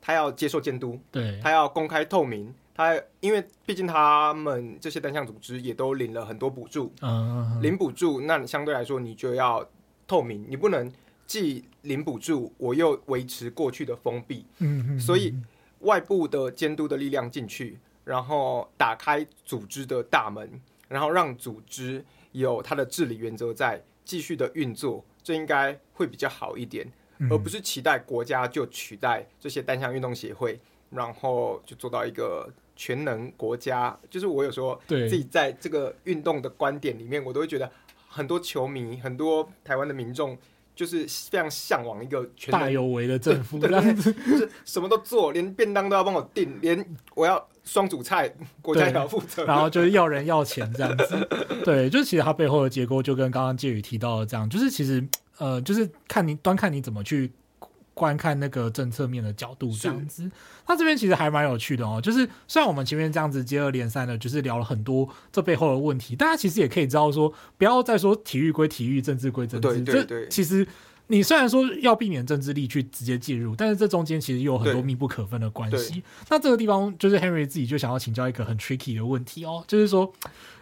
他要接受监督，对，他要公开透明，他因为毕竟他们这些单项组织也都领了很多补助，嗯，领补助，那你相对来说你就要透明，你不能。既领补助，我又维持过去的封闭，嗯嗯，所以外部的监督的力量进去，然后打开组织的大门，然后让组织有它的治理原则在继续的运作，这应该会比较好一点，而不是期待国家就取代这些单项运动协会，然后就做到一个全能国家。就是我有时候自己在这个运动的观点里面，我都会觉得。很多球迷，很多台湾的民众。就是非常向往一个全大有为的政府，这样子，就是什么都做，连便当都要帮我订，连我要双主菜，国家也要负责，然后就是要人要钱这样子。对，就是其实它背后的结构就跟刚刚介宇提到的这样，就是其实呃，就是看你端看你怎么去。观看那个政策面的角度，这样子，那这边其实还蛮有趣的哦。就是虽然我们前面这样子接二连三的，就是聊了很多这背后的问题，大家其实也可以知道说，不要再说体育归体育，政治归政治。对对对。其实你虽然说要避免政治力去直接介入，但是这中间其实有很多密不可分的关系。那这个地方就是 Henry 自己就想要请教一个很 tricky 的问题哦，就是说，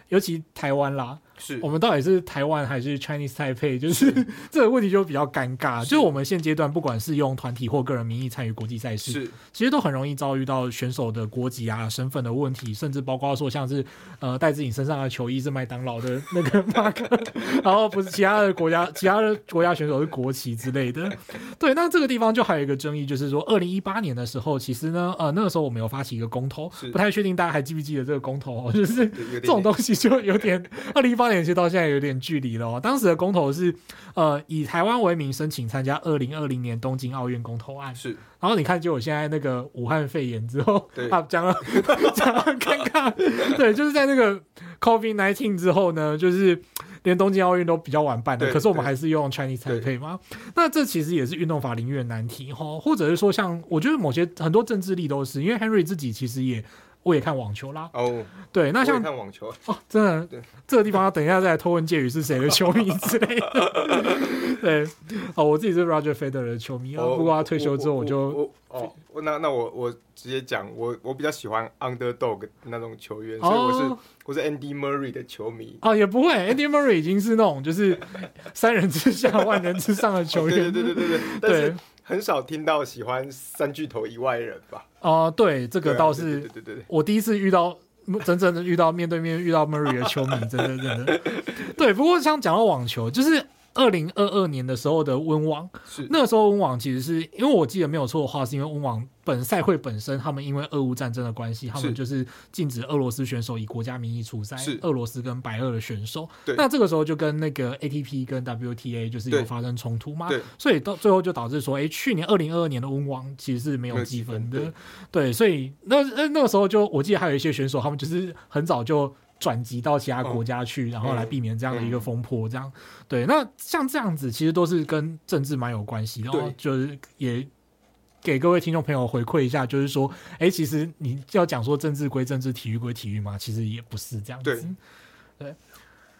尤其台湾啦。是我们到底是台湾还是 Chinese Taipei？就是 这个问题就比较尴尬。就是我们现阶段不管是用团体或个人名义参与国际赛事，是其实都很容易遭遇到选手的国籍啊、身份的问题，甚至包括说像是呃戴自己身上的球衣是麦当劳的那个 mark，然后不是其他的国家、其他的国家选手是国旗之类的。对，那这个地方就还有一个争议，就是说二零一八年的时候，其实呢，呃那个时候我们有发起一个公投，不太确定大家还记不记得这个公投，就是这种东西就有点二零一八年。其实到现在有点距离了哦。当时的公投是，呃，以台湾为名申请参加二零二零年东京奥运公投案。是，然后你看，就我现在那个武汉肺炎之后，对 啊，讲了 讲了尴尬。对，就是在那个 COVID nineteen 之后呢，就是连东京奥运都比较晚办的，可是我们还是用 Chinese Taipei 吗？那这其实也是运动法领域的难题哈，或者是说，像我觉得某些很多政治力都是，因为 Henry 自己其实也。我也看网球啦。哦，对，那像看网球哦，真的，对，这个地方要等一下再来偷问介宇是谁的球迷之类的。对，哦，我自己是 Roger Federer 的球迷哦，不过他退休之后我就我哦，那那我我直接讲，我我比较喜欢 Underdog 那种球员，所以我是我是 Andy Murray 的球迷。哦，也不会，Andy Murray 已经是那种就是三人之下 万人之上的球员。对对对对对，对。很少听到喜欢三巨头以外的人吧？哦、呃，对，这个倒是，对对对对，我第一次遇到 真正的遇到面对面遇到 Murray 的球迷，真的真的。对，不过像讲到网球，就是。二零二二年的时候的温网，是。那个时候温网其实是因为我记得没有错的话，是因为温网本赛会本身他们因为俄乌战争的关系，他们就是禁止俄罗斯选手以国家名义出赛，是。俄罗斯跟白俄的选手。对，那这个时候就跟那个 ATP 跟 WTA 就是有发生冲突嘛，对，所以到最后就导致说，哎、欸，去年二零二二年的温网其实是没有积分的，对，对，所以那那那个时候就我记得还有一些选手，他们就是很早就。转籍到其他国家去，然后来避免这样的一个风波，这样。对。那像这样子，其实都是跟政治蛮有关系，然后就是也给各位听众朋友回馈一下，就是说，哎，其实你要讲说政治归政治，体育归体育嘛，其实也不是这样子。对，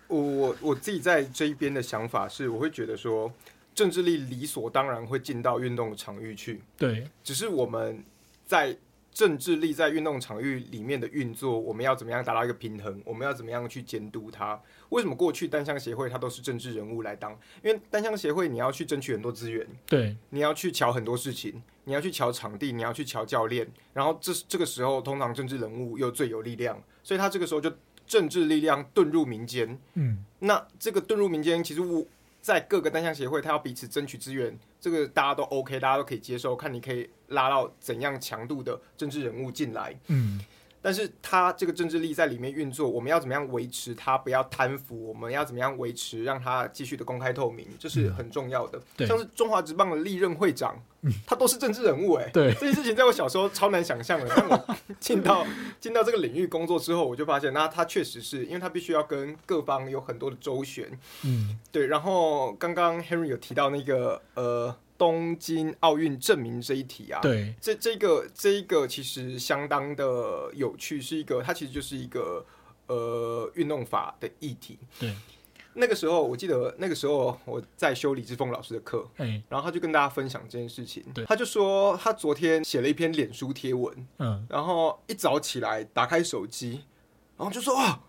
我我我自己在这一边的想法是，我会觉得说，政治力理所当然会进到运动的场域去，对，只是我们在。政治力在运动场域里面的运作，我们要怎么样达到一个平衡？我们要怎么样去监督它？为什么过去单项协会它都是政治人物来当？因为单项协会你要去争取很多资源，对，你要去瞧很多事情，你要去瞧场地，你要去瞧教练，然后这这个时候通常政治人物又最有力量，所以他这个时候就政治力量遁入民间。嗯，那这个遁入民间，其实我。在各个单项协会，他要彼此争取资源，这个大家都 OK，大家都可以接受。看你可以拉到怎样强度的政治人物进来。嗯。但是他这个政治力在里面运作，我们要怎么样维持他不要贪腐？我们要怎么样维持让他继续的公开透明？这是很重要的。对，像是中华职棒的历任会长，他都是政治人物哎。对，这件事情在我小时候超难想象的。但我进到进到这个领域工作之后，我就发现，那他确实是因为他必须要跟各方有很多的周旋。嗯，对。然后刚刚 Henry 有提到那个呃。东京奥运证明这一题啊，对，这这个这一个其实相当的有趣，是一个它其实就是一个呃运动法的议题。对，那个时候我记得那个时候我在修李志峰老师的课，然后他就跟大家分享这件事情，对，他就说他昨天写了一篇脸书贴文，嗯，然后一早起来打开手机，然后就说啊。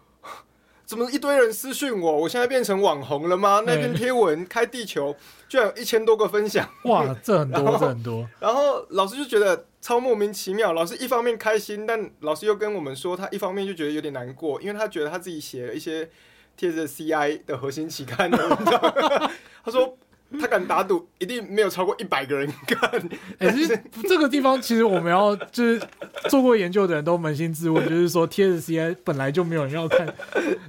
怎么一堆人私讯我？我现在变成网红了吗？那篇贴文开地球居然有一千多个分享，哇，这很多，这很多。然后老师就觉得超莫名其妙。老师一方面开心，但老师又跟我们说，他一方面就觉得有点难过，因为他觉得他自己写了一些贴着 CI 的核心期刊的文章。他说。他敢打赌，一定没有超过一百个人看。哎、欸，是这个地方，其实我们要就是做过研究的人都扪心自问，就是说 TSCI 本来就没有人要看。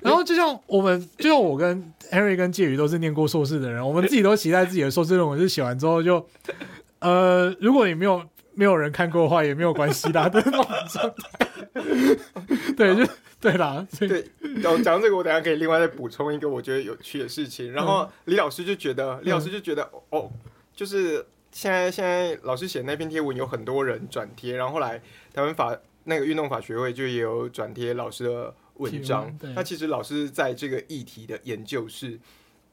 然后就像我们，就像我跟 Henry 跟介宇都是念过硕士的人，我们自己都期待自己的硕士论文是写完之后就，呃，如果你没有没有人看过的话，也没有关系啦，对那种状态。对，就对啦。对，讲到这个，我等下可以另外再补充一个我觉得有趣的事情。然后李老师就觉得，李老师就觉得，嗯、哦，就是现在现在老师写那篇贴文有很多人转贴，然后后来台湾法那个运动法学会就也有转贴老师的。文章，那其实老师在这个议题的研究是，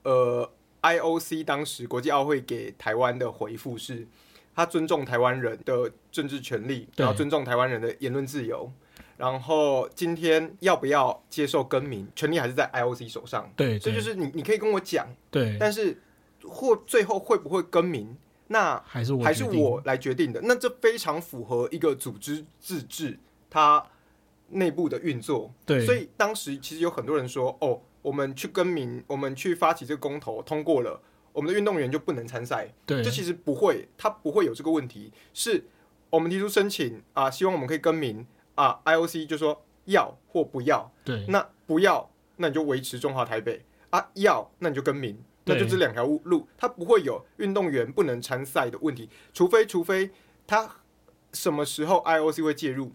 呃，IOC 当时国际奥会给台湾的回复是，他尊重台湾人的政治权利，然后尊重台湾人的言论自由，然后今天要不要接受更名，权利还是在 IOC 手上，对，所以就是你你可以跟我讲，对，但是或最后会不会更名，那还是还是我来决定的，那这非常符合一个组织自治，它。内部的运作，对，所以当时其实有很多人说，哦，我们去更名，我们去发起这个公投，通过了，我们的运动员就不能参赛。对，这其实不会，他不会有这个问题。是我们提出申请啊，希望我们可以更名啊，IOC 就说要或不要。对，那不要，那你就维持中华台北。啊，要，那你就更名，那就这两条路，它不会有运动员不能参赛的问题，除非除非他什么时候 IOC 会介入。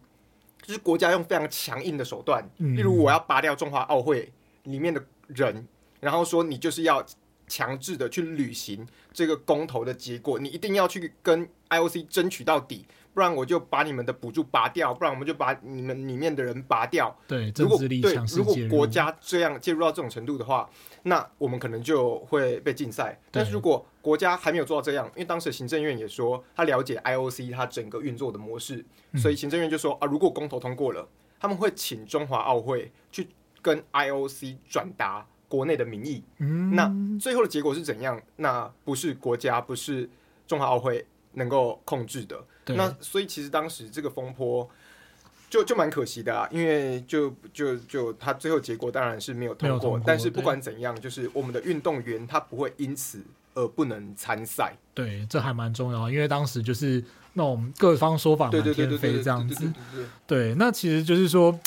就是国家用非常强硬的手段，例如我要拔掉中华奥会里面的人，然后说你就是要强制的去履行这个公投的结果，你一定要去跟 IOC 争取到底，不然我就把你们的补助拔掉，不然我们就把你们里面的人拔掉。对，如果对，如果国家这样介入到这种程度的话，那我们可能就会被禁赛。但是如果国家还没有做到这样，因为当时行政院也说他了解 IOC 他整个运作的模式，嗯、所以行政院就说啊，如果公投通过了，他们会请中华奥会去跟 IOC 转达国内的民意。嗯，那最后的结果是怎样？那不是国家，不是中华奥会能够控制的。那所以其实当时这个风波就就蛮可惜的啊，因为就就就他最后结果当然是没有通过，但是不管怎样，就是我们的运动员他不会因此。而不能参赛，对，这还蛮重要，因为当时就是那种各方说法满天飞这样子。对，那其实就是说，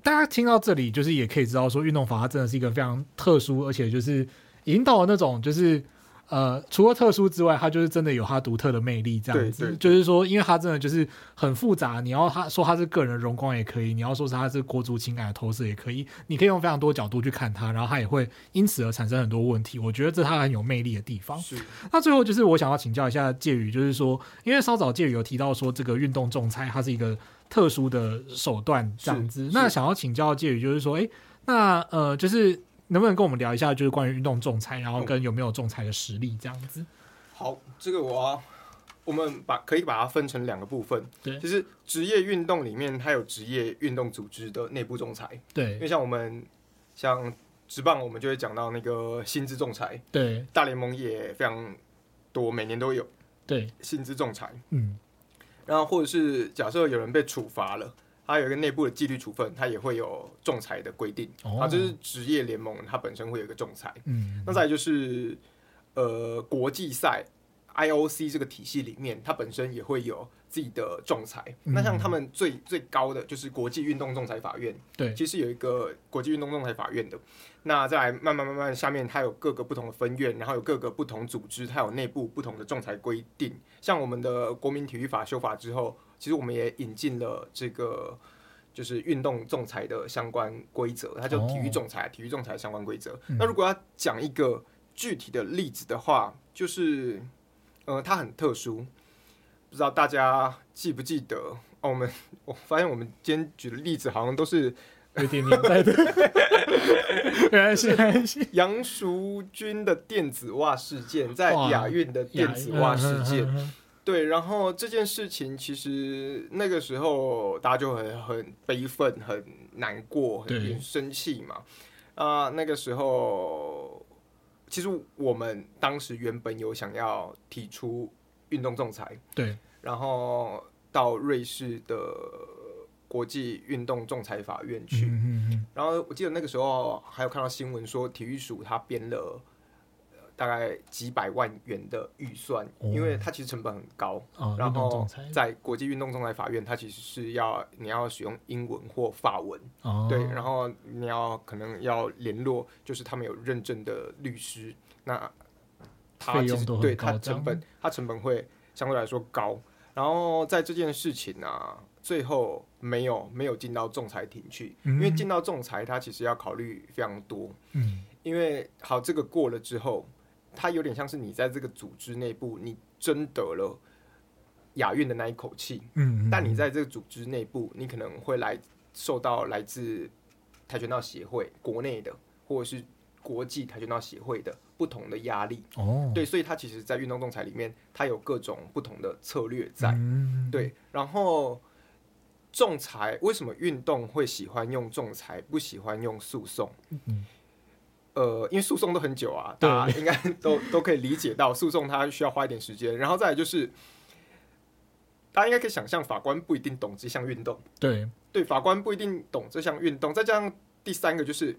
大家听到这里，就是也可以知道说，运动法它真的是一个非常特殊，而且就是引导那种就是。呃，除了特殊之外，它就是真的有它独特的魅力，这样子。就是说，因为它真的就是很复杂。你要他说它是个人的荣光也可以，你要说是它是国族情感的投射也可以。你可以用非常多角度去看它，然后它也会因此而产生很多问题。我觉得这是它很有魅力的地方。是。那最后就是我想要请教一下介宇，就是说，因为稍早介宇有提到说这个运动仲裁它是一个特殊的手段，这样子。那想要请教介宇，就是说，哎，那呃，就是。能不能跟我们聊一下，就是关于运动仲裁，然后跟有没有仲裁的实力这样子？好，这个我要我们把可以把它分成两个部分。对，其实职业运动里面它有职业运动组织的内部仲裁。对，因为像我们像职棒，我们就会讲到那个薪资仲裁。对，大联盟也非常多，每年都有。对，薪资仲裁。嗯，然后或者是假设有人被处罚了。它有一个内部的纪律处分，它也会有仲裁的规定。啊、哦，这是职业联盟，它本身会有一个仲裁。嗯，那再来就是呃国际赛 IOC 这个体系里面，它本身也会有自己的仲裁。嗯、那像他们最最高的就是国际运动仲裁法院。对，其实有一个国际运动仲裁法院的。那再来慢慢慢慢下面，它有各个不同的分院，然后有各个不同组织，它有内部不同的仲裁规定。像我们的国民体育法修法之后。其实我们也引进了这个，就是运动仲裁的相关规则，它叫体育仲裁，体育仲裁相关规则。那如果要讲一个具体的例子的话，就是，呃，它很特殊，不知道大家记不记得？哦，我们我发现我们今天举的例子好像都是有点年代的，原来是杨淑君的电子袜事件，在亚运的电子袜事件。对，然后这件事情其实那个时候大家就很很悲愤、很难过、很生气嘛。啊、呃，那个时候其实我们当时原本有想要提出运动仲裁，对，然后到瑞士的国际运动仲裁法院去。嗯嗯嗯。然后我记得那个时候还有看到新闻说，体育署他编了大概几百万元的预算，哦，因为它其实成本很高。哦，然后在国际运动仲裁法院，它其实是要你要使用英文或法文。哦，对，然后你要可能要联络，就是他们有认证的律师。那它其实对它成本，它成本会相对来说高。然后在这件事情呢，啊，最后没有没有进到仲裁庭去，嗯，因为进到仲裁，它其实要考虑非常多。嗯，因为好，这个过了之后，它有点像是你在这个组织内部，你争得了亚运的那一口气。嗯，但你在这个组织内部，你可能会来受到来自跆拳道协会国内的，或者是国际跆拳道协会的。不同的压力哦，对，所以它其实，在运动仲裁里面，它有各种不同的策略在，嗯、对。然后，仲裁为什么运动会喜欢用仲裁，不喜欢用诉讼？嗯，呃，因为诉讼都很久啊，大家应该都都可以理解到，诉讼它需要花一点时间。然后再来就是，大家应该可以想象，法官不一定懂这项运动，对对，法官不一定懂这项运动。再加上第三个就是，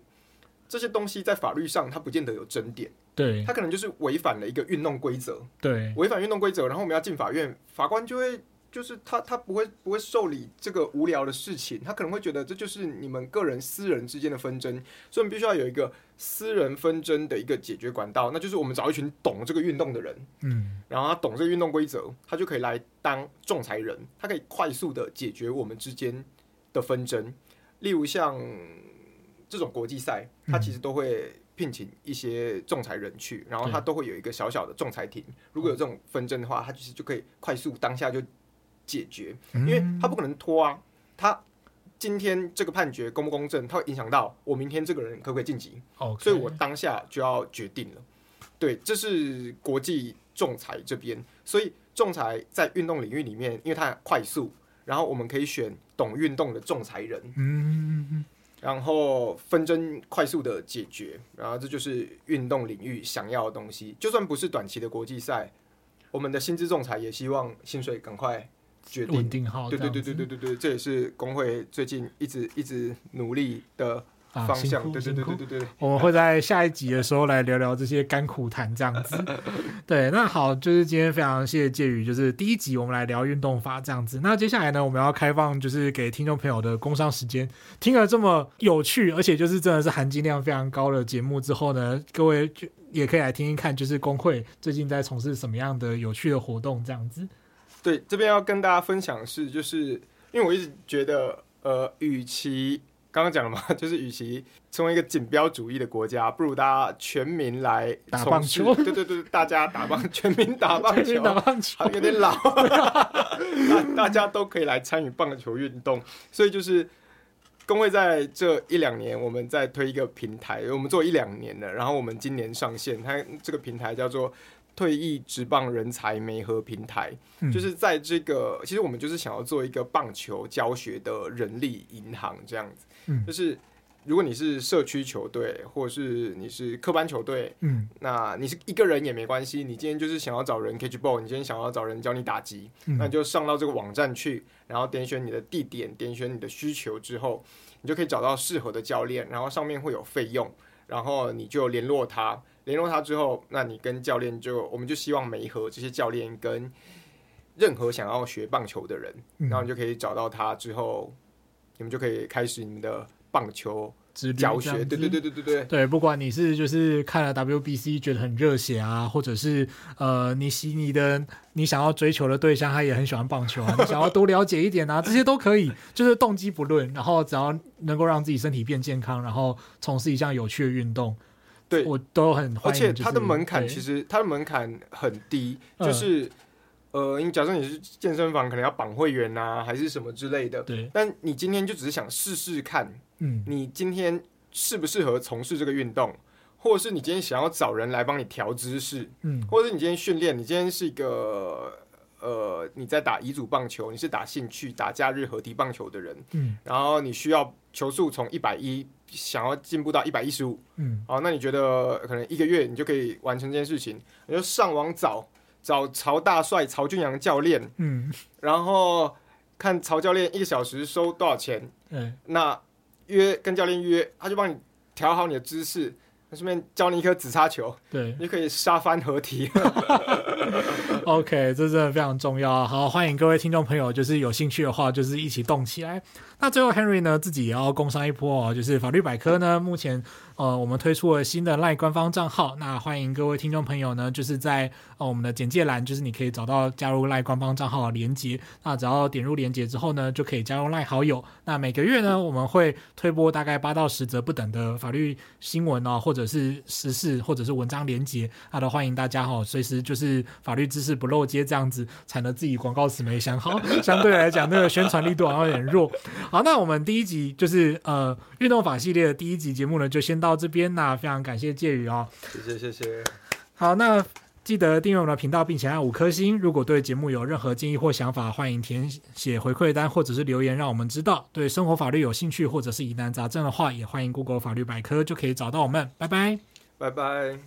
这些东西在法律上它不见得有争点。对，它可能就是违反了一个运动规则，对，违反运动规则，然后我们要进法院，法官就会就是他他不会不会受理这个无聊的事情，他可能会觉得这就是你们个人私人之间的纷争，所以我们必须要有一个私人纷争的一个解决管道，那就是我们找一群懂这个运动的人，嗯，然后他懂这个运动规则，他就可以来当仲裁人，他可以快速的解决我们之间的纷争，例如像这种国际赛，他其实都会。聘请一些仲裁人去，然后他都会有一个小小的仲裁庭。如果有这种纷争的话，他其实就可以快速当下就解决，因为他不可能拖啊。他今天这个判决公不公正，它会影响到我明天这个人可不可以晋级。所以我当下就要决定了。对，这是国际仲裁这边。所以仲裁在运动领域里面，因为它快速，然后我们可以选懂运动的仲裁人。嗯。然后纷争快速的解决，然后这就是运动领域想要的东西。就算不是短期的国际赛，我们的薪资仲裁也希望薪水赶快决定。稳定好。对对对对对对对，这也是工会最近一直一直努力的。方向，对对对对对对，我们会在下一集的时候来聊聊这些甘苦谈，这样子。对，那好，就是今天非常谢谢介宇，就是第一集我们来聊运动法这样子。那接下来呢，我们要开放就是给听众朋友的工商时间。听了这么有趣，而且就是真的是含金量非常高的节目之后呢，各位就也可以来听听看，就是工会最近在从事什么样的有趣的活动这样子。对，这边要跟大家分享的是，就是因为我一直觉得，呃，与其刚刚讲了嘛，就是与其成为一个锦标主义的国家，不如大家全民来打棒球。对对对，大家打棒，全民打棒球，打棒球好有点老。大家都可以来参与棒球运动，所以就是工会在这一两年，我们在推一个平台，我们做一两年了，然后我们今年上线，它这个平台叫做。退役职棒人才媒合平台，嗯，就是在这个，其实我们就是想要做一个棒球教学的人力银行这样子。嗯，就是如果你是社区球队，或者是你是科班球队，嗯，那你是一个人也没关系。你今天就是想要找人 catch ball，你今天想要找人教你打击，嗯，那你就上到这个网站去，然后点选你的地点，点选你的需求之后，你就可以找到适合的教练，然后上面会有费用，然后你就联络他。联络他之后，那你跟教练就，我们就希望媒合这些教练跟任何想要学棒球的人，嗯，然后你就可以找到他之后，你们就可以开始你们的棒球教学。对对对对对对。对，不管你是就是看了 WBC 觉得很热血啊，或者是呃你喜你的你想要追求的对象他也很喜欢棒球啊，你想要多了解一点啊，这些都可以，就是动机不论，然后只要能够让自己身体变健康，然后从事一项有趣的运动。对，我都很欢迎，而且它的门槛其实它的门槛很低，就是、嗯、呃，你假设你是健身房，可能要绑会员啊，还是什么之类的。对，但你今天就只是想试试看，嗯，你今天适不适合从事这个运动，或者是你今天想要找人来帮你调姿势，嗯，或者是你今天训练，你今天是一个呃，你在打乙组棒球，你是打兴趣、打假日合体棒球的人，嗯，然后你需要球速从一百一。想要进步到一百一十五，嗯，好，那你觉得可能一个月你就可以完成这件事情？你就上网找找曹大帅、曹俊阳教练，嗯，然后看曹教练一个小时收多少钱，嗯，那约跟教练约，他就帮你调好你的姿势，那顺便教你一颗紫叉球，对，你可以杀翻合体。OK，这真的非常重要。好，欢迎各位听众朋友，就是有兴趣的话，就是一起动起来。那最后，Henry 呢自己也要工商一波哦，就是法律百科呢，目前呃我们推出了新的 LINE 官方账号，那欢迎各位听众朋友呢，就是在呃我们的简介栏，就是你可以找到加入 LINE 官方账号的连接，那只要点入连接之后呢，就可以加入 LINE 好友。那每个月呢，我们会推播大概八到十则不等的法律新闻哦，或者是时事，或者是文章连接，那都欢迎大家哈、哦，随时就是法律知识不漏接这样子，才能自己广告词没想好，相对来讲那个宣传力度好像有点弱。好，那我们第一集就是呃运动法系列的第一集节目呢，就先到这边。那非常感谢介宇哦，谢谢谢谢。好，那记得订阅我们的频道，并且按五颗星。如果对节目有任何建议或想法，欢迎填写回馈单或者是留言，让我们知道。对生活法律有兴趣或者是疑难杂症的话，也欢迎 Google 法律百科就可以找到我们。拜拜，拜拜。